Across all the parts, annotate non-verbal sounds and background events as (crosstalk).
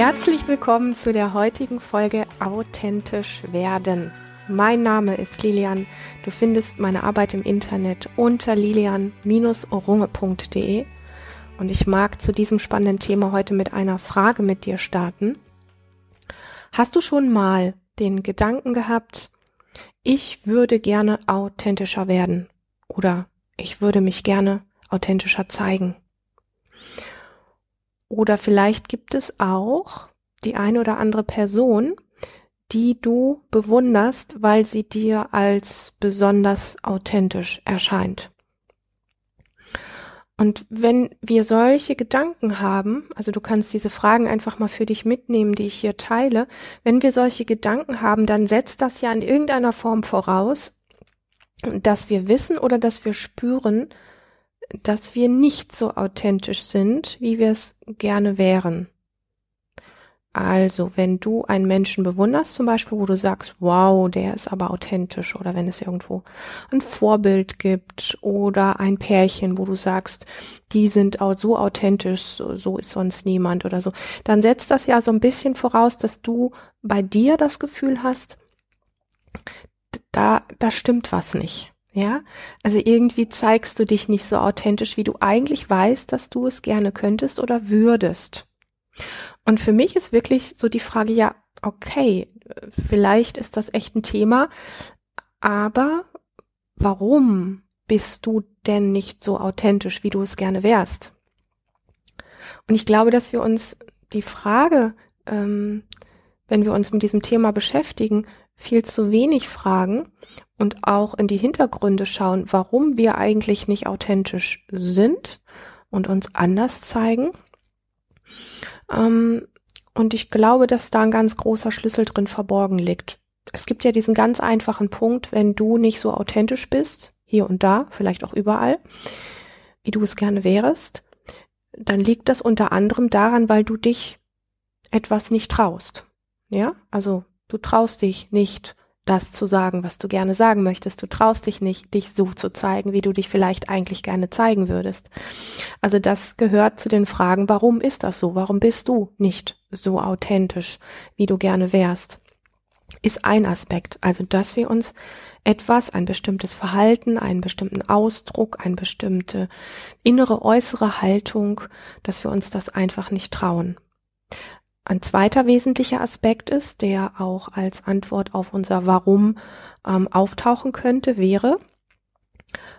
Herzlich willkommen zu der heutigen Folge Authentisch werden. Mein Name ist Lilian. Du findest meine Arbeit im Internet unter lilian-orunge.de und ich mag zu diesem spannenden Thema heute mit einer Frage mit dir starten. Hast du schon mal den Gedanken gehabt, ich würde gerne authentischer werden oder ich würde mich gerne authentischer zeigen? Oder vielleicht gibt es auch die eine oder andere Person, die du bewunderst, weil sie dir als besonders authentisch erscheint. Und wenn wir solche Gedanken haben, also du kannst diese Fragen einfach mal für dich mitnehmen, die ich hier teile, wenn wir solche Gedanken haben, dann setzt das ja in irgendeiner Form voraus, dass wir wissen oder dass wir spüren, dass wir nicht so authentisch sind, wie wir es gerne wären. Also, wenn du einen Menschen bewunderst, zum Beispiel, wo du sagst, wow, der ist aber authentisch, oder wenn es irgendwo ein Vorbild gibt oder ein Pärchen, wo du sagst, die sind so authentisch, so, so ist sonst niemand oder so, dann setzt das ja so ein bisschen voraus, dass du bei dir das Gefühl hast, da, da stimmt was nicht. Ja, also irgendwie zeigst du dich nicht so authentisch, wie du eigentlich weißt, dass du es gerne könntest oder würdest. Und für mich ist wirklich so die Frage, ja, okay, vielleicht ist das echt ein Thema, aber warum bist du denn nicht so authentisch, wie du es gerne wärst? Und ich glaube, dass wir uns die Frage, ähm, wenn wir uns mit diesem Thema beschäftigen, viel zu wenig fragen und auch in die Hintergründe schauen, warum wir eigentlich nicht authentisch sind und uns anders zeigen. Ähm, und ich glaube, dass da ein ganz großer Schlüssel drin verborgen liegt. Es gibt ja diesen ganz einfachen Punkt, wenn du nicht so authentisch bist, hier und da, vielleicht auch überall, wie du es gerne wärst, dann liegt das unter anderem daran, weil du dich etwas nicht traust. Ja, also du traust dich nicht, das zu sagen, was du gerne sagen möchtest. Du traust dich nicht, dich so zu zeigen, wie du dich vielleicht eigentlich gerne zeigen würdest. Also das gehört zu den Fragen, warum ist das so? Warum bist du nicht so authentisch, wie du gerne wärst? Ist ein Aspekt. Also, dass wir uns etwas, ein bestimmtes Verhalten, einen bestimmten Ausdruck, eine bestimmte innere, äußere Haltung, dass wir uns das einfach nicht trauen. Ein zweiter wesentlicher Aspekt ist, der auch als Antwort auf unser Warum ähm, auftauchen könnte, wäre,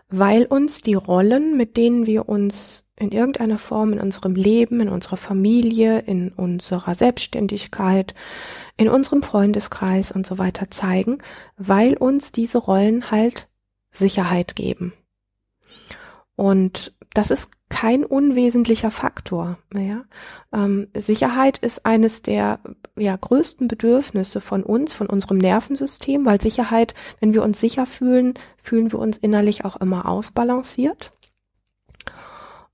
weil uns die Rollen, mit denen wir uns in irgendeiner Form in unserem Leben, in unserer Familie, in unserer Selbstständigkeit, in unserem Freundeskreis und so weiter zeigen, weil uns diese Rollen halt Sicherheit geben. Und das ist kein unwesentlicher Faktor. Ja? Ähm, Sicherheit ist eines der ja, größten Bedürfnisse von uns, von unserem Nervensystem, weil Sicherheit, wenn wir uns sicher fühlen, fühlen wir uns innerlich auch immer ausbalanciert.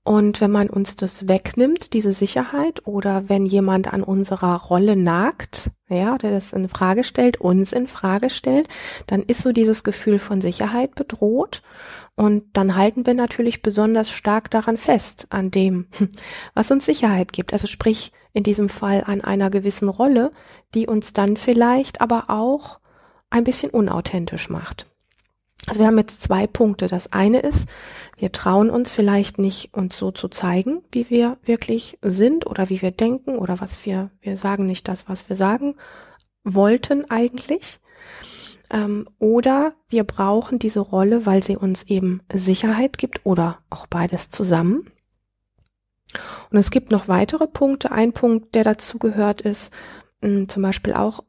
Und wenn man uns das wegnimmt, diese Sicherheit, oder wenn jemand an unserer Rolle nagt, ja, der das in Frage stellt, uns in Frage stellt, dann ist so dieses Gefühl von Sicherheit bedroht. Und dann halten wir natürlich besonders stark daran fest, an dem, was uns Sicherheit gibt. Also sprich, in diesem Fall an einer gewissen Rolle, die uns dann vielleicht aber auch ein bisschen unauthentisch macht. Also wir haben jetzt zwei Punkte. Das eine ist, wir trauen uns vielleicht nicht, uns so zu zeigen, wie wir wirklich sind oder wie wir denken oder was wir, wir sagen nicht das, was wir sagen wollten eigentlich. Ähm, oder wir brauchen diese Rolle, weil sie uns eben Sicherheit gibt oder auch beides zusammen. Und es gibt noch weitere Punkte. Ein Punkt, der dazu gehört, ist mh, hm, zum Beispiel auch,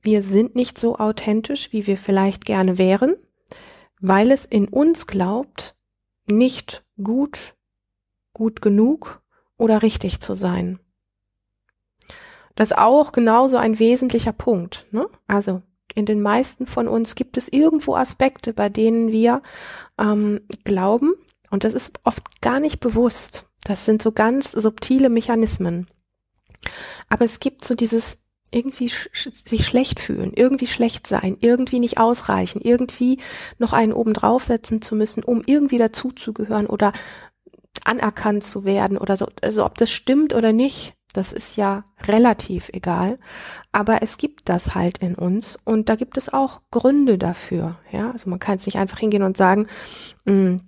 wir sind nicht so authentisch, wie wir vielleicht gerne wären, weil es in uns glaubt, nicht gut, gut genug oder richtig zu sein. Das ist auch genauso ein wesentlicher Punkt. Ne? Also in den meisten von uns gibt es irgendwo Aspekte, bei denen wir ähm, glauben, und das ist oft gar nicht bewusst. Das sind so ganz subtile Mechanismen. Aber es gibt so dieses irgendwie sch sich schlecht fühlen, irgendwie schlecht sein, irgendwie nicht ausreichen, irgendwie noch einen oben draufsetzen zu müssen, um irgendwie dazuzugehören oder anerkannt zu werden oder so. Also ob das stimmt oder nicht, Das ist ja relativ egal. Aber es gibt das halt in uns und da gibt es auch Gründe dafür. Ja, also man kann es nicht einfach hingehen und sagen, mh, hm,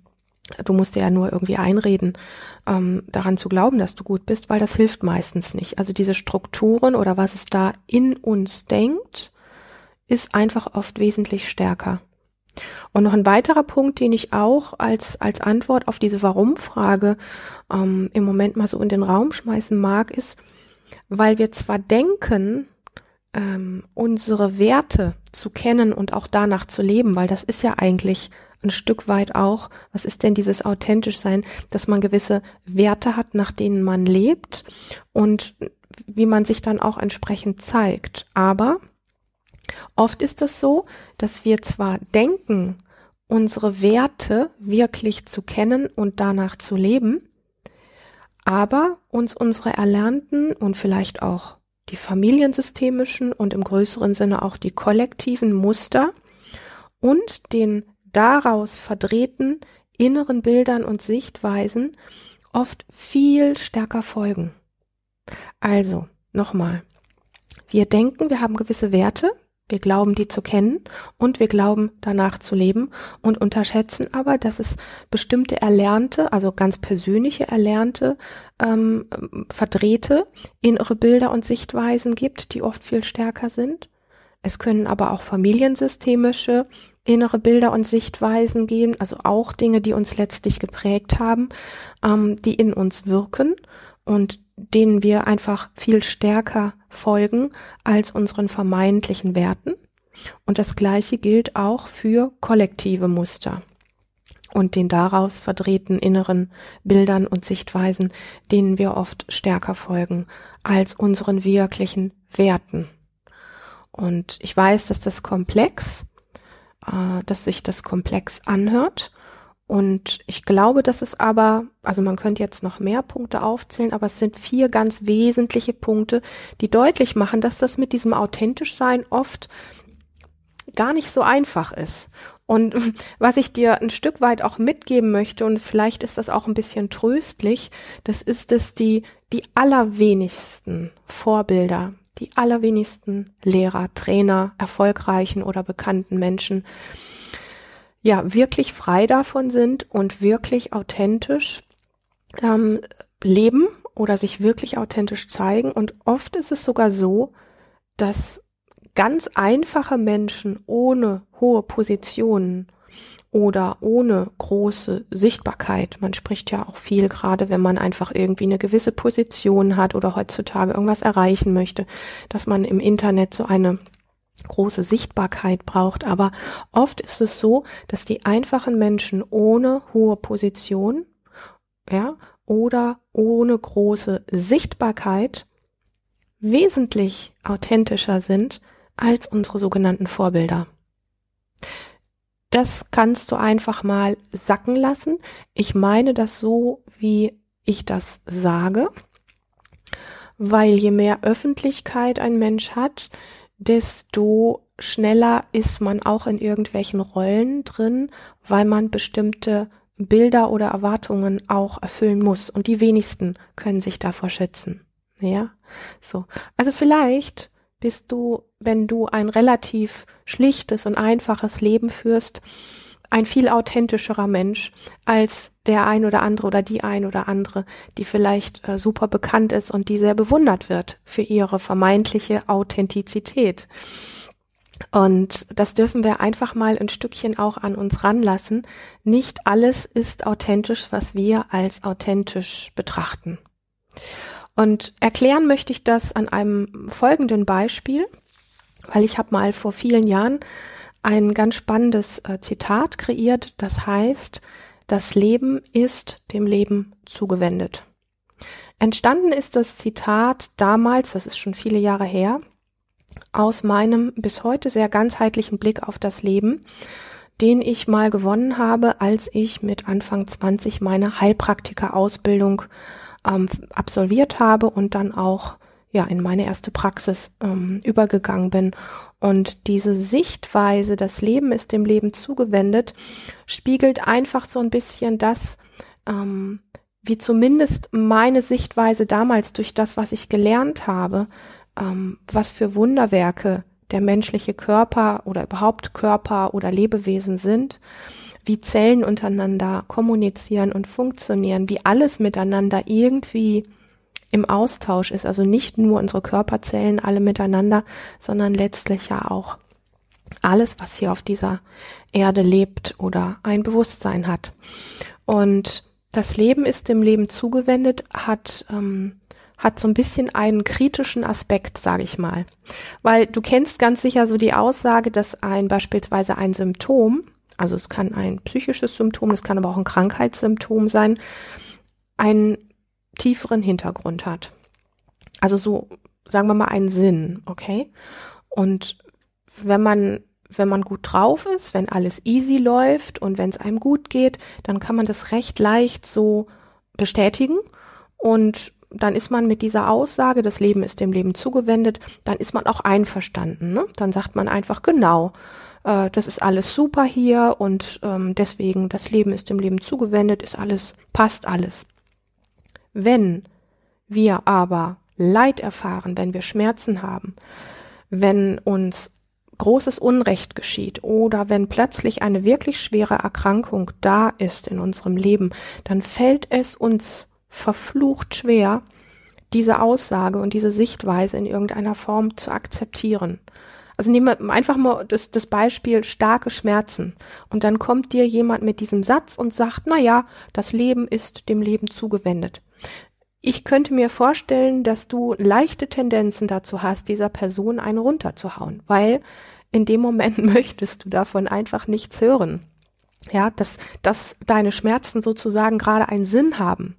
du musst dir ja nur irgendwie einreden, ähm, daran zu glauben, dass du gut bist, weil das hilft meistens nicht. Also diese Strukturen oder was es da in uns denkt, ist einfach oft wesentlich stärker. Und noch ein weiterer Punkt, den ich auch als, als Antwort auf diese Warum-Frage ähm, im Moment mal so in den Raum schmeißen mag, ist, weil wir zwar denken, ähm, unsere Werte zu kennen und auch danach zu leben, weil das ist ja eigentlich ein Stück weit auch, was ist denn dieses authentisch sein, dass man gewisse Werte hat, nach denen man lebt und wie man sich dann auch entsprechend zeigt. Aber Oft ist es so, dass wir zwar denken, unsere Werte wirklich zu kennen und danach zu leben, aber uns unsere erlernten und vielleicht auch die familiensystemischen und im größeren Sinne auch die kollektiven Muster und den daraus verdrehten inneren Bildern und Sichtweisen oft viel stärker folgen. Also, nochmal. Wir denken, wir haben gewisse Werte, wir glauben, die zu kennen und wir glauben, danach zu leben und unterschätzen aber, dass es bestimmte erlernte, also ganz persönliche erlernte, ähm, verdrehte innere Bilder und Sichtweisen gibt, die oft viel stärker sind. Es können aber auch familiensystemische innere Bilder und Sichtweisen geben, also auch Dinge, die uns letztlich geprägt haben, ähm, die in uns wirken und denen wir einfach viel stärker folgen als unseren vermeintlichen Werten. Und das Gleiche gilt auch für kollektive Muster und den daraus verdrehten inneren Bildern und Sichtweisen, denen wir oft stärker folgen als unseren wirklichen Werten. Und ich weiß, dass das komplex, äh, dass sich das komplex anhört und ich glaube, dass es aber, also man könnte jetzt noch mehr Punkte aufzählen, aber es sind vier ganz wesentliche Punkte, die deutlich machen, dass das mit diesem authentisch sein oft gar nicht so einfach ist. Und (laughs) was ich dir ein Stück weit auch mitgeben möchte, und vielleicht ist das auch ein bisschen tröstlich, das ist, dass die, die allerwenigsten Vorbilder, die allerwenigsten Lehrer, Trainer, erfolgreichen oder bekannten Menschen ja wirklich frei davon sind und wirklich authentisch ähm, leben oder sich wirklich authentisch zeigen. Und oft ist es sogar so, dass ganz einfache Menschen ohne hohe Positionen oder ohne große Sichtbarkeit. Man spricht ja auch viel, gerade wenn man einfach irgendwie eine gewisse Position hat oder heutzutage irgendwas erreichen möchte, dass man im Internet so eine große Sichtbarkeit braucht. Aber oft ist es so, dass die einfachen Menschen ohne hohe Position, ja, oder ohne große Sichtbarkeit wesentlich authentischer sind als unsere sogenannten Vorbilder. Das kannst du einfach mal sacken lassen. Ich meine das so, wie ich das sage, weil je mehr Öffentlichkeit ein Mensch hat, desto schneller ist man auch in irgendwelchen Rollen drin, weil man bestimmte Bilder oder Erwartungen auch erfüllen muss. Und die wenigsten können sich davor schützen. Ja, so. Also vielleicht bist du, wenn du ein relativ schlichtes und einfaches Leben führst, ein viel authentischerer Mensch als der ein oder andere oder die ein oder andere, die vielleicht äh, super bekannt ist und die sehr bewundert wird für ihre vermeintliche Authentizität. Und das dürfen wir einfach mal ein Stückchen auch an uns ranlassen. Nicht alles ist authentisch, was wir als authentisch betrachten. Und erklären möchte ich das an einem folgenden Beispiel, weil ich habe mal vor vielen Jahren ein ganz spannendes äh, Zitat kreiert, das heißt, das Leben ist dem Leben zugewendet. Entstanden ist das Zitat damals, das ist schon viele Jahre her, aus meinem bis heute sehr ganzheitlichen Blick auf das Leben, den ich mal gewonnen habe, als ich mit Anfang 20 meine Heilpraktika-Ausbildung ähm, absolviert habe und dann auch ja in meine erste Praxis ähm, übergegangen bin. Und diese Sichtweise, das Leben ist dem Leben zugewendet, spiegelt einfach so ein bisschen das, ähm, wie zumindest meine Sichtweise damals durch das, was ich gelernt habe, ähm, was für Wunderwerke der menschliche Körper oder überhaupt Körper oder Lebewesen sind, wie Zellen untereinander kommunizieren und funktionieren, wie alles miteinander irgendwie im Austausch ist. Also nicht nur unsere Körperzellen alle miteinander, sondern letztlich ja auch alles, was hier auf dieser Erde lebt oder ein Bewusstsein hat. Und das Leben ist dem Leben zugewendet, hat ähm, hat so ein bisschen einen kritischen Aspekt, sage ich mal. Weil du kennst ganz sicher so die Aussage, dass ein beispielsweise ein Symptom, also es kann ein psychisches Symptom, es kann aber auch ein Krankheitssymptom sein, einen tieferen Hintergrund hat. Also so, sagen wir mal, einen Sinn, okay? Und wenn man wenn man gut drauf ist, wenn alles easy läuft und wenn es einem gut geht, dann kann man das recht leicht so bestätigen und dann ist man mit dieser Aussage, das Leben ist dem Leben zugewendet, dann ist man auch einverstanden. Ne? Dann sagt man einfach genau, äh, das ist alles super hier und ähm, deswegen das Leben ist dem Leben zugewendet, ist alles, passt alles. Wenn wir aber Leid erfahren, wenn wir Schmerzen haben, wenn uns großes Unrecht geschieht oder wenn plötzlich eine wirklich schwere Erkrankung da ist in unserem Leben, dann fällt es uns verflucht schwer, diese Aussage und diese Sichtweise in irgendeiner Form zu akzeptieren. Also nehmen wir einfach mal das, das Beispiel starke Schmerzen. Und dann kommt dir jemand mit diesem Satz und sagt, na ja, das Leben ist dem Leben zugewendet. Ich könnte mir vorstellen, dass du leichte Tendenzen dazu hast, dieser Person eine runterzuhauen, weil in dem Moment (laughs) möchtest du davon einfach nichts hören. Ja, dass, dass deine Schmerzen sozusagen gerade einen Sinn haben.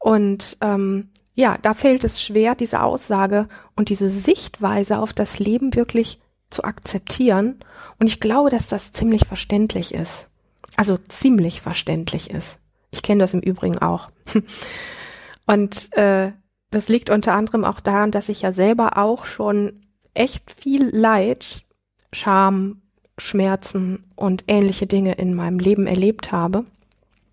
Und ähm, ja, da fällt es schwer, diese Aussage und diese Sichtweise auf das Leben wirklich zu akzeptieren. Und ich glaube, dass das ziemlich verständlich ist. Also ziemlich verständlich ist. Ich kenne das im Übrigen auch. (laughs) Und äh, das liegt unter anderem auch daran, dass ich ja selber auch schon echt viel Leid, Scham, Schmerzen und ähnliche Dinge in meinem Leben erlebt habe.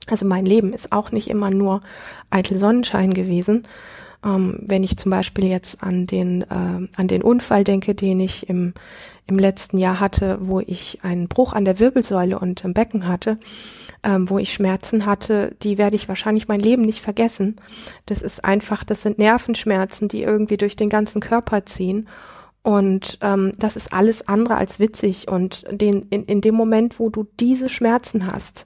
Also mein Leben ist auch nicht immer nur eitel Sonnenschein gewesen. Ähm, wenn ich zum Beispiel jetzt an den, äh, an den Unfall denke, den ich im, im letzten Jahr hatte, wo ich einen Bruch an der Wirbelsäule und im Becken hatte, ähm, wo ich Schmerzen hatte, die werde ich wahrscheinlich mein Leben nicht vergessen. Das ist einfach, das sind Nervenschmerzen, die irgendwie durch den ganzen Körper ziehen. Und ähm, das ist alles andere als witzig. Und den, in, in dem Moment, wo du diese Schmerzen hast,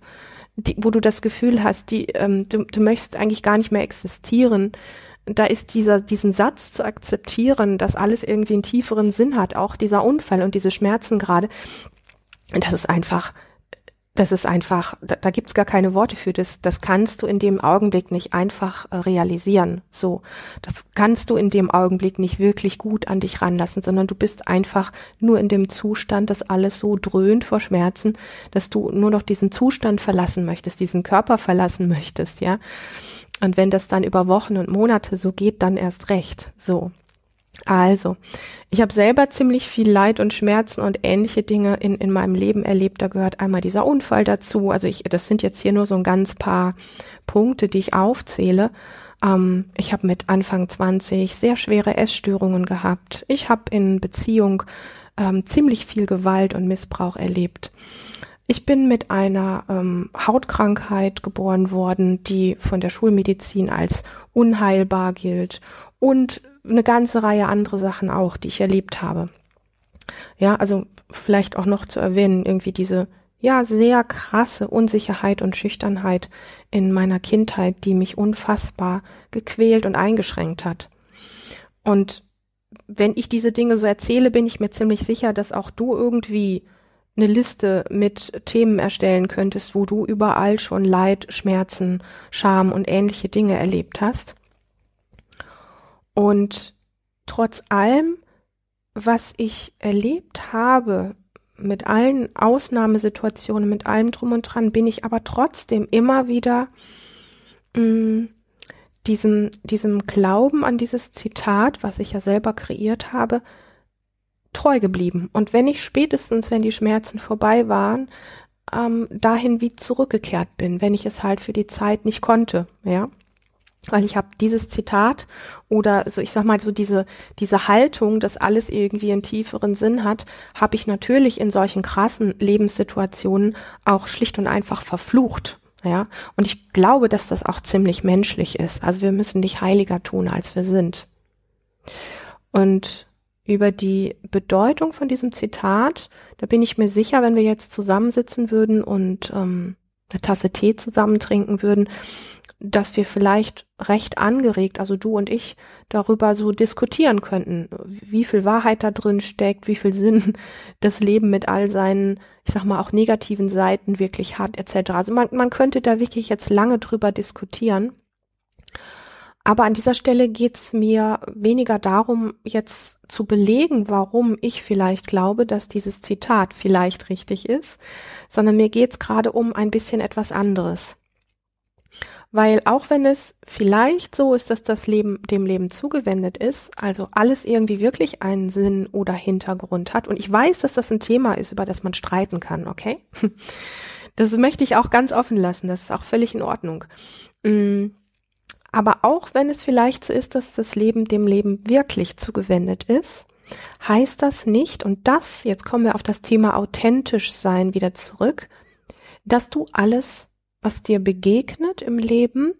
die, wo du das Gefühl hast, die, ähm, du, du möchtest eigentlich gar nicht mehr existieren, da ist dieser, diesen Satz zu akzeptieren, dass alles irgendwie einen tieferen Sinn hat, auch dieser Unfall und diese Schmerzen gerade, das ist einfach, das ist einfach, da, da gibt's gar keine Worte für das. Das kannst du in dem Augenblick nicht einfach äh, realisieren. So, das kannst du in dem Augenblick nicht wirklich gut an dich ranlassen, sondern du bist einfach nur in dem Zustand, dass alles so dröhnt vor Schmerzen, dass du nur noch diesen Zustand verlassen möchtest, diesen Körper verlassen möchtest, ja. Und wenn das dann über Wochen und Monate so geht, dann erst recht. So. Also, ich habe selber ziemlich viel Leid und Schmerzen und ähnliche Dinge in, in meinem Leben erlebt. Da gehört einmal dieser Unfall dazu. Also ich, das sind jetzt hier nur so ein ganz paar Punkte, die ich aufzähle. Ähm, ich habe mit Anfang 20 sehr schwere Essstörungen gehabt. Ich habe in Beziehung ähm, ziemlich viel Gewalt und Missbrauch erlebt. Ich bin mit einer ähm, Hautkrankheit geboren worden, die von der Schulmedizin als unheilbar gilt und eine ganze Reihe andere Sachen auch, die ich erlebt habe. Ja, also vielleicht auch noch zu erwähnen, irgendwie diese ja sehr krasse Unsicherheit und Schüchternheit in meiner Kindheit, die mich unfassbar gequält und eingeschränkt hat. Und wenn ich diese Dinge so erzähle, bin ich mir ziemlich sicher, dass auch du irgendwie eine Liste mit Themen erstellen könntest, wo du überall schon Leid, Schmerzen, Scham und ähnliche Dinge erlebt hast. Und trotz allem, was ich erlebt habe, mit allen Ausnahmesituationen, mit allem drum und dran, bin ich aber trotzdem immer wieder mh, mm, diesem, diesem Glauben an dieses Zitat, was ich ja selber kreiert habe, treu geblieben. Und wenn ich spätestens, wenn die Schmerzen vorbei waren, ähm, dahin wie zurückgekehrt bin, wenn ich es halt für die Zeit nicht konnte, ja. Weil ich habe dieses Zitat oder so, ich sag mal, so diese, diese Haltung, dass alles irgendwie einen tieferen Sinn hat, habe ich natürlich in solchen krassen Lebenssituationen auch schlicht und einfach verflucht. Ja, und ich glaube, dass das auch ziemlich menschlich ist. Also wir müssen nicht heiliger tun, als wir sind. Und über die Bedeutung von diesem Zitat, da bin ich mir sicher, wenn wir jetzt zusammensitzen würden und ähm, eine Tasse Tee zusammen trinken würden, dass wir vielleicht recht angeregt, also du und ich, darüber so diskutieren könnten, wie viel Wahrheit da drin steckt, wie viel Sinn (laughs) das Leben mit all seinen, ich sag mal, auch negativen Seiten wirklich hat, etc. Also man, man könnte da wirklich jetzt lange drüber diskutieren. Aber an dieser Stelle geht's mir weniger darum, jetzt zu belegen, warum ich vielleicht glaube, dass dieses Zitat vielleicht richtig ist, sondern mir geht's gerade um ein bisschen etwas anderes. Weil auch wenn es vielleicht so ist, dass das Leben dem Leben zugewendet ist, also alles irgendwie wirklich einen Sinn oder Hintergrund hat, und ich weiß, dass das ein Thema ist, über das man streiten kann, okay? (laughs) Das möchte ich auch ganz offen lassen, das ist auch völlig in Ordnung. Mm, aber auch wenn es vielleicht so ist, dass das Leben dem Leben wirklich zugewendet ist, heißt das nicht, und das, jetzt kommen wir auf das Thema authentisch sein wieder zurück, dass du alles was dir begegnet im Leben,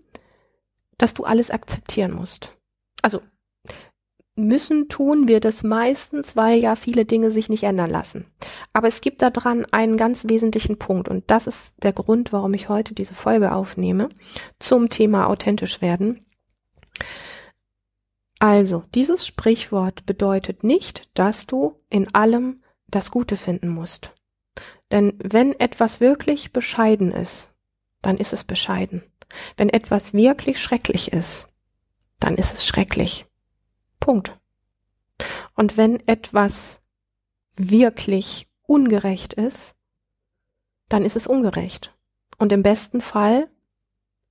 dass du alles akzeptieren musst. Also müssen tun wir das meistens, weil ja viele Dinge sich nicht ändern lassen. Aber es gibt da dran einen ganz wesentlichen Punkt und das ist der Grund, warum ich heute diese Folge aufnehme zum Thema authentisch werden. Also, dieses Sprichwort bedeutet nicht, dass du in allem das Gute finden musst. Denn wenn etwas wirklich bescheiden ist, dann ist es bescheiden. Wenn etwas wirklich schrecklich ist, dann ist es schrecklich. Punkt. Und wenn etwas wirklich ungerecht ist, dann ist es ungerecht. Und im besten Fall,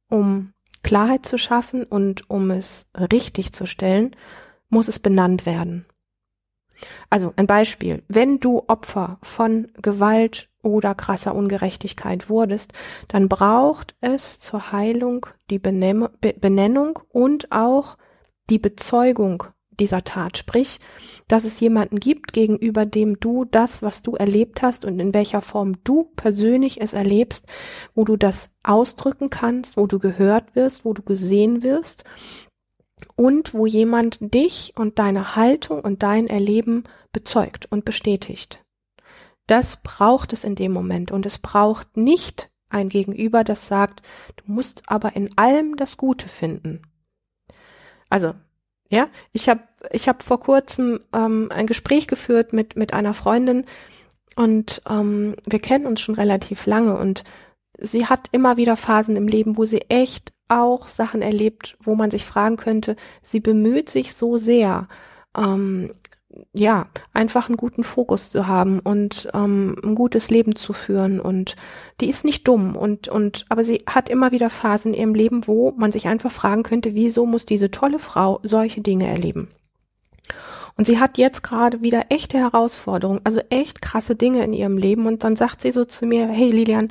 um Klarheit zu schaffen und um es richtig zu stellen, muss es benannt werden. Also ein Beispiel. Wenn du Opfer von Gewalt oder krasser Ungerechtigkeit wurdest, dann braucht es zur Heilung die Benennung und auch die Bezeugung dieser Tat. Sprich, dass es jemanden gibt, gegenüber dem du das, was du erlebt hast und in welcher Form du persönlich es erlebst, wo du das ausdrücken kannst, wo du gehört wirst, wo du gesehen wirst und wo jemand dich und deine Haltung und dein Erleben bezeugt und bestätigt. Das braucht es in dem Moment und es braucht nicht ein Gegenüber, das sagt, du musst aber in allem das Gute finden. Also, ja, ich habe ich hab vor kurzem ähm, ein Gespräch geführt mit mit einer Freundin und ähm, wir kennen uns schon relativ lange und sie hat immer wieder Phasen im Leben, wo sie echt auch Sachen erlebt, wo man sich fragen könnte, sie bemüht sich so sehr, ähm, ja, einfach einen guten Fokus zu haben und ähm, ein gutes Leben zu führen. Und die ist nicht dumm und, und, aber sie hat immer wieder Phasen in ihrem Leben, wo man sich einfach fragen könnte, wieso muss diese tolle Frau solche Dinge erleben? Und sie hat jetzt gerade wieder echte Herausforderungen, also echt krasse Dinge in ihrem Leben. Und dann sagt sie so zu mir, hey Lilian,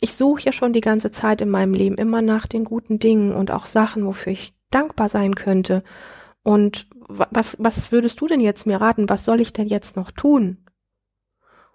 ich suche ja schon die ganze Zeit in meinem Leben immer nach den guten Dingen und auch Sachen, wofür ich dankbar sein könnte. Und was, was würdest du denn jetzt mir raten? Was soll ich denn jetzt noch tun?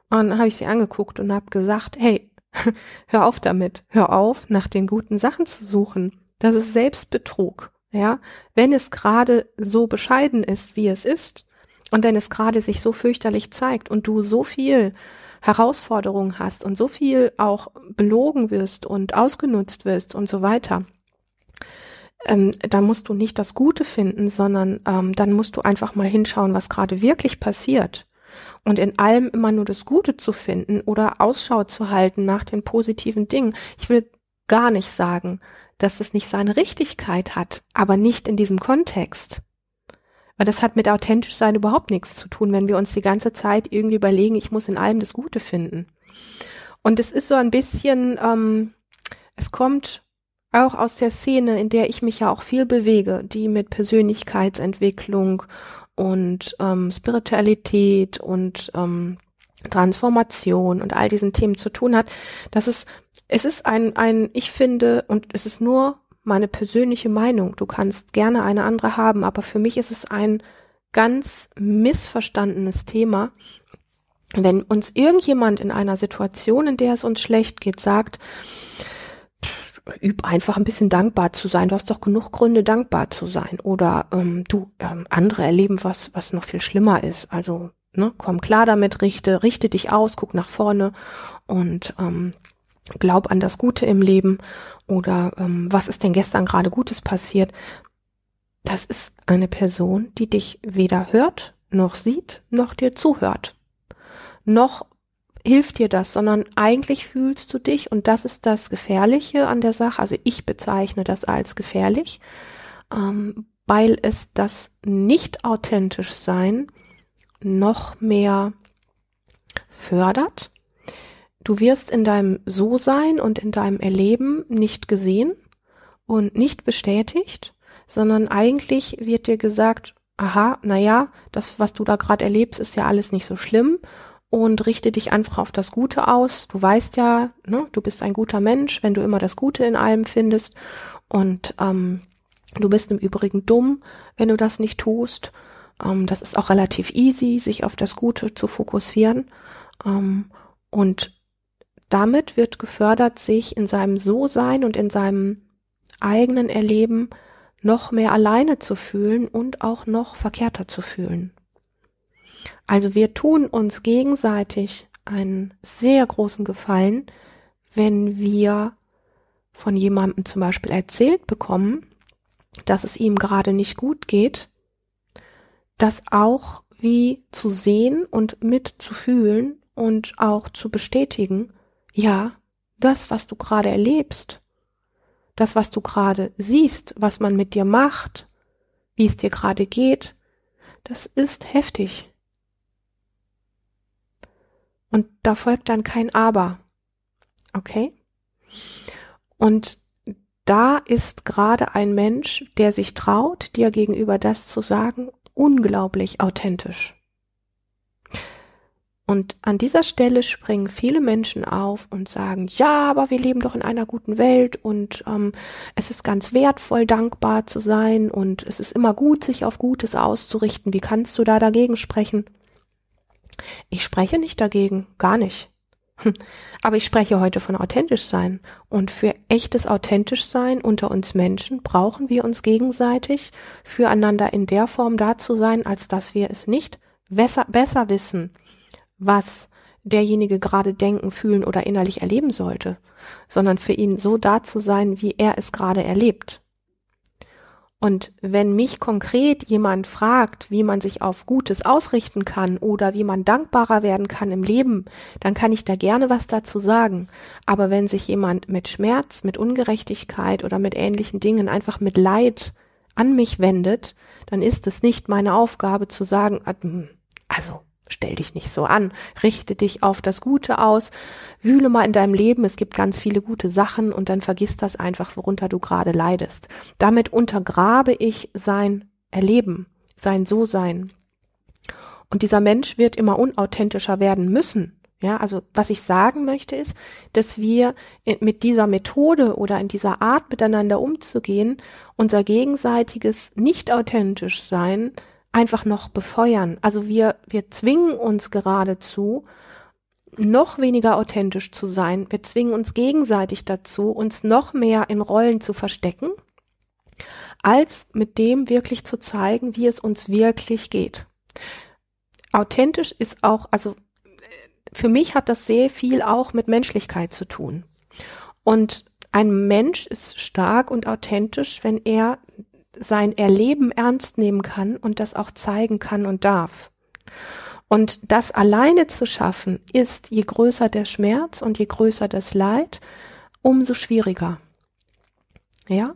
Und dann habe ich sie angeguckt und habe gesagt, hey, (laughs) hör auf damit. Hör auf, nach den guten Sachen zu suchen. Das ist Selbstbetrug. Ja, wenn es gerade so bescheiden ist, wie es ist, und wenn es gerade sich so fürchterlich zeigt und du so viel Herausforderungen hast und so viel auch belogen wirst und ausgenutzt wirst und so weiter, ähm, dann musst du nicht das Gute finden, sondern ähm, dann musst du einfach mal hinschauen, was gerade wirklich passiert. Und in allem immer nur das Gute zu finden oder Ausschau zu halten nach den positiven Dingen. Ich will gar nicht sagen, dass es nicht seine Richtigkeit hat, aber nicht in diesem Kontext. Weil das hat mit authentisch sein überhaupt nichts zu tun, wenn wir uns die ganze Zeit irgendwie überlegen, ich muss in allem das Gute finden. Und es ist so ein bisschen, ähm, es kommt auch aus der Szene, in der ich mich ja auch viel bewege, die mit Persönlichkeitsentwicklung und ähm, Spiritualität und ähm, Transformation und all diesen Themen zu tun hat, dass es, es ist ein, ein, ich finde, und es ist nur meine persönliche Meinung. Du kannst gerne eine andere haben, aber für mich ist es ein ganz missverstandenes Thema, wenn uns irgendjemand in einer Situation, in der es uns schlecht geht, sagt, üb einfach ein bisschen dankbar zu sein. Du hast doch genug Gründe, dankbar zu sein. Oder ähm, du, ähm, andere erleben was, was noch viel schlimmer ist. Also ne, komm klar damit, richte, richte dich aus, guck nach vorne und ähm, glaub an das Gute im Leben. Oder ähm, was ist denn gestern gerade Gutes passiert? Das ist eine Person, die dich weder hört, noch sieht, noch dir zuhört. Noch hilft dir das, sondern eigentlich fühlst du dich, und das ist das Gefährliche an der Sache, also ich bezeichne das als gefährlich, ähm, weil es das nicht authentisch sein noch mehr fördert. Du wirst in deinem So-Sein und in deinem Erleben nicht gesehen und nicht bestätigt, sondern eigentlich wird dir gesagt, aha, na ja, das, was du da gerade erlebst, ist ja alles nicht so schlimm und richte dich einfach auf das Gute aus. Du weißt ja, ne, du bist ein guter Mensch, wenn du immer das Gute in allem findest. Und ähm, du bist im Übrigen dumm, wenn du das nicht tust. Ähm, das ist auch relativ easy, sich auf das Gute zu fokussieren. Ähm, und damit wird gefördert, sich in seinem So-Sein und in seinem eigenen Erleben noch mehr alleine zu fühlen und auch noch verkehrter zu fühlen. Also wir tun uns gegenseitig einen sehr großen Gefallen, wenn wir von jemandem zum Beispiel erzählt bekommen, dass es ihm gerade nicht gut geht, das auch wie zu sehen und mitzufühlen und auch zu bestätigen, ja, das, was du gerade erlebst, das, was du gerade siehst, was man mit dir macht, wie es dir gerade geht, das ist heftig. Und da folgt dann kein Aber. Okay? Und da ist gerade ein Mensch, der sich traut, dir gegenüber das zu sagen, unglaublich authentisch. Und an dieser Stelle springen viele Menschen auf und sagen, ja, aber wir leben doch in einer guten Welt und ähm, es ist ganz wertvoll, dankbar zu sein und es ist immer gut, sich auf Gutes auszurichten. Wie kannst du da dagegen sprechen? Ich spreche nicht dagegen, gar nicht. Aber ich spreche heute von authentisch sein. Und für echtes authentisch sein unter uns Menschen brauchen wir uns gegenseitig füreinander in der Form da zu sein, als dass wir es nicht besser, besser wissen, was derjenige gerade denken, fühlen oder innerlich erleben sollte, sondern für ihn so da zu sein, wie er es gerade erlebt. Und wenn mich konkret jemand fragt, wie man sich auf Gutes ausrichten kann oder wie man dankbarer werden kann im Leben, dann kann ich da gerne was dazu sagen. Aber wenn sich jemand mit Schmerz, mit Ungerechtigkeit oder mit ähnlichen Dingen einfach mit Leid an mich wendet, dann ist es nicht meine Aufgabe zu sagen, ah, hm, also stell dich nicht so an, richte dich auf das Gute aus, wühle mal in deinem Leben, es gibt ganz viele gute Sachen und dann vergiss das einfach, worunter du gerade leidest. Damit untergrabe ich sein Erleben, sein So-Sein. Und dieser Mensch wird immer unauthentischer werden müssen. Ja, also was ich sagen möchte ist, dass wir mit dieser Methode oder in dieser Art miteinander umzugehen, unser gegenseitiges nicht authentisch sein einfach noch befeuern. Also wir, wir zwingen uns geradezu, noch weniger authentisch zu sein. Wir zwingen uns gegenseitig dazu, uns noch mehr in Rollen zu verstecken, als mit dem wirklich zu zeigen, wie es uns wirklich geht. Authentisch ist auch, also für mich hat das sehr viel auch mit Menschlichkeit zu tun. Und ein Mensch ist stark und authentisch, wenn er sein Erleben ernst nehmen kann und das auch zeigen kann und darf. Und das alleine zu schaffen, ist, je größer der Schmerz und je größer das Leid, umso schwieriger. Ja?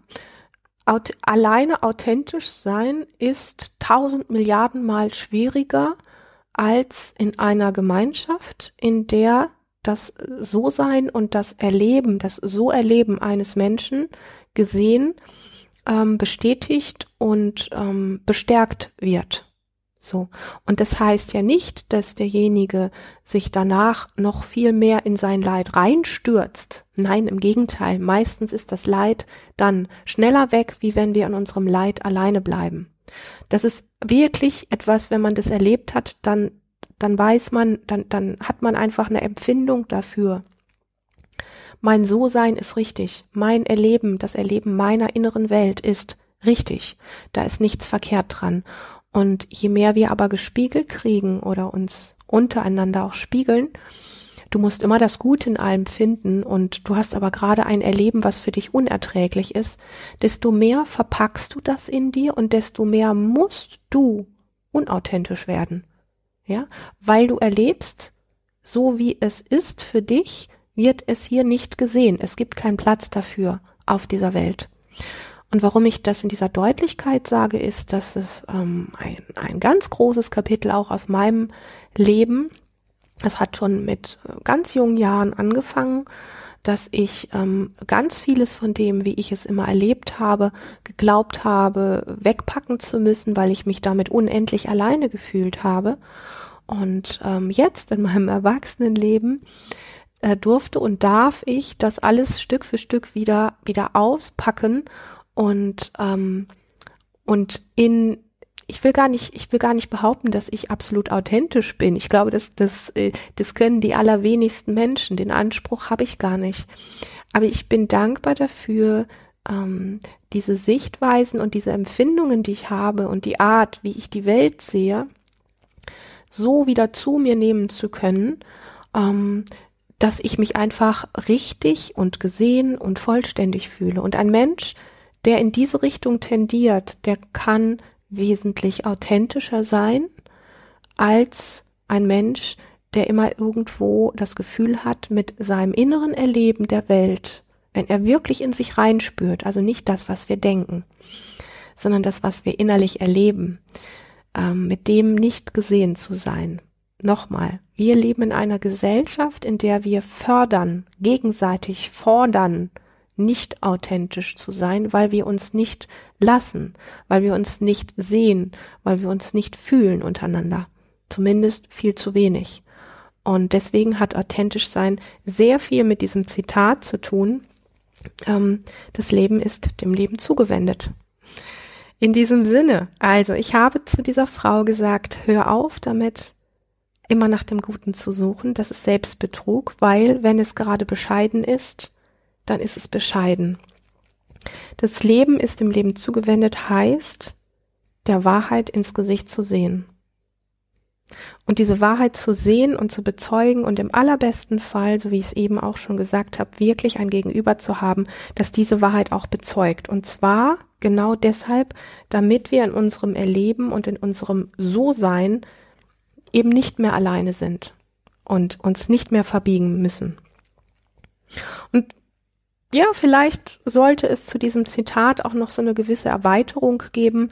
Aut alleine authentisch sein ist tausend Milliarden Mal schwieriger als in einer Gemeinschaft, in der das So-Sein und das Erleben, das So-Erleben eines Menschen gesehen ähm, bestätigt und ähm, bestärkt wird. So. Und das heißt ja nicht, dass derjenige sich danach noch viel mehr in sein Leid reinstürzt. Nein, im Gegenteil. Meistens ist das Leid dann schneller weg, wie wenn wir in unserem Leid alleine bleiben. Das ist wirklich etwas, wenn man das erlebt hat, dann, dann weiß man, dann, dann hat man einfach eine Empfindung dafür. Mein So-Sein ist richtig. Mein Erleben, das Erleben meiner inneren Welt ist richtig. Da ist nichts verkehrt dran. Und je mehr wir aber gespiegelt kriegen oder uns untereinander auch spiegeln, du musst immer das Gute in allem finden und du hast aber gerade ein Erleben, was für dich unerträglich ist, desto mehr verpackst du das in dir und desto mehr musst du unauthentisch werden. Ja, weil du erlebst, so wie es ist für dich, wird es hier nicht gesehen. Es gibt keinen Platz dafür auf dieser Welt. Und warum ich das in dieser Deutlichkeit sage, ist, dass es ähm, ein, ein ganz großes Kapitel auch aus meinem Leben, es hat schon mit äh, ganz jungen Jahren angefangen, dass ich ähm, ganz vieles von dem, wie ich es immer erlebt habe, geglaubt habe, wegpacken zu müssen, weil ich mich damit unendlich alleine gefühlt habe. Und ähm, jetzt in meinem (laughs) Erwachsenenleben äh, durfte und darf ich das alles Stück für Stück wieder wieder auspacken und ähm, und in ich will gar nicht, ich will gar nicht behaupten, dass ich absolut authentisch bin. Ich glaube, das, das, äh, das können die allerwenigsten Menschen. Den Anspruch habe ich gar nicht. Aber ich bin dankbar dafür, ähm, diese Sichtweisen und diese Empfindungen, die ich habe und die Art, wie ich die Welt sehe, so wieder zu mir nehmen zu können, ähm, dass ich mich einfach richtig und gesehen und vollständig fühle. Und ein Mensch, der in diese Richtung tendiert, der kann wesentlich authentischer sein als ein Mensch, der immer irgendwo das Gefühl hat, mit seinem inneren Erleben der Welt, wenn er wirklich in sich reinspürt, also nicht das, was wir denken, sondern das, was wir innerlich erleben, ähm, mit dem nicht gesehen zu sein. Nochmal, wir leben in einer Gesellschaft, in der wir fördern, gegenseitig fordern, nicht authentisch zu sein, weil wir uns nicht lassen, weil wir uns nicht sehen, weil wir uns nicht fühlen untereinander. Zumindest viel zu wenig. Und deswegen hat authentisch sein sehr viel mit diesem Zitat zu tun. Ähm, das Leben ist dem Leben zugewendet. In diesem Sinne, also ich habe zu dieser Frau gesagt, hör auf damit, immer nach dem Guten zu suchen. Das ist Selbstbetrug, weil wenn es gerade bescheiden ist, dann ist es bescheiden. Das Leben ist dem Leben zugewendet heißt, der Wahrheit ins Gesicht zu sehen. Und diese Wahrheit zu sehen und zu bezeugen und im allerbesten Fall, so wie ich es eben auch schon gesagt habe, wirklich ein Gegenüber zu haben, das diese Wahrheit auch bezeugt. Und zwar genau deshalb, damit wir in unserem Erleben und in unserem So-Sein eben nicht mehr alleine sind und uns nicht mehr verbiegen müssen. Und ja, vielleicht sollte es zu diesem Zitat auch noch so eine gewisse Erweiterung geben,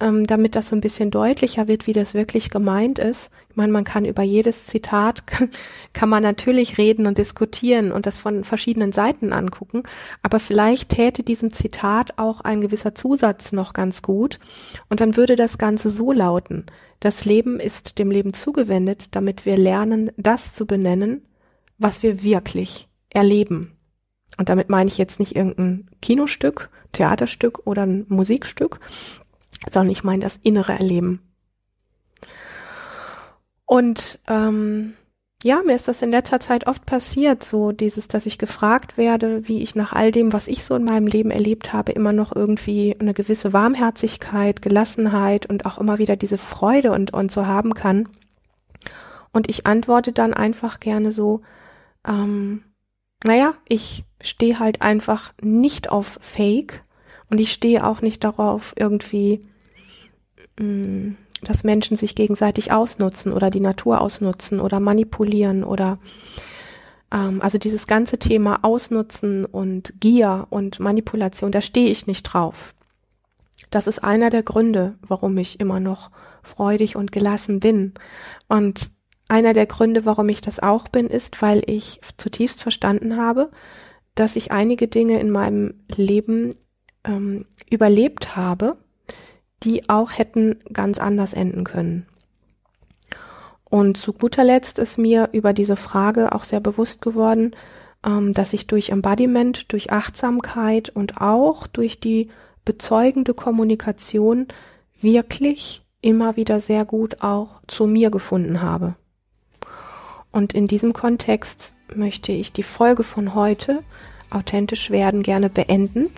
ähm, damit das so ein bisschen deutlicher wird, wie das wirklich gemeint ist. Ich meine, man kann über jedes Zitat, (laughs) kann man natürlich reden und diskutieren und das von verschiedenen Seiten angucken, aber vielleicht täte diesem Zitat auch ein gewisser Zusatz noch ganz gut und dann würde das Ganze so lauten, das Leben ist dem Leben zugewendet, damit wir lernen, das zu benennen, was wir wirklich erleben. Und damit meine ich jetzt nicht irgendein Kinostück, Theaterstück oder ein Musikstück, sondern ich meine das innere Erleben. Und ähm, ja, mir ist das in letzter Zeit oft passiert, so dieses, dass ich gefragt werde, wie ich nach all dem, was ich so in meinem Leben erlebt habe, immer noch irgendwie eine gewisse Warmherzigkeit, Gelassenheit und auch immer wieder diese Freude und, und so haben kann. Und ich antworte dann einfach gerne so, ähm, naja, ich stehe halt einfach nicht auf Fake und ich stehe auch nicht darauf, irgendwie, mh, mm, dass Menschen sich gegenseitig ausnutzen oder die Natur ausnutzen oder manipulieren oder ähm, also dieses ganze Thema Ausnutzen und Gier und Manipulation, da stehe ich nicht drauf. Das ist einer der Gründe, warum ich immer noch freudig und gelassen bin. Und einer der Gründe, warum ich das auch bin, ist, weil ich zutiefst verstanden habe, dass ich einige Dinge in meinem Leben ähm, überlebt habe, die auch hätten ganz anders enden können. Und zu guter Letzt ist mir über diese Frage auch sehr bewusst geworden, ähm, dass ich durch Embodiment, durch Achtsamkeit und auch durch die bezeugende Kommunikation wirklich immer wieder sehr gut auch zu mir gefunden habe. Und in diesem Kontext möchte ich die Folge von heute, authentisch werden, gerne beenden.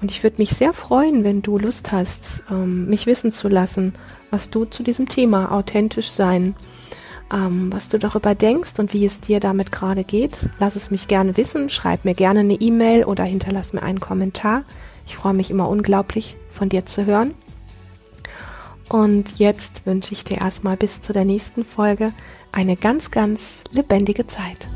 Und ich würde mich sehr freuen, wenn du Lust hast, ähm, mich wissen zu lassen, was du zu diesem Thema authentisch sein, ähm, was du darüber denkst und wie es dir damit gerade geht. Lass es mich gerne wissen, schreib mir gerne eine E-Mail oder hinterlass mir einen Kommentar. Ich freue mich immer unglaublich, von dir zu hören. Und jetzt wünsche ich dir erstmal bis zu der nächsten Folge eine ganz, ganz lebendige Zeit.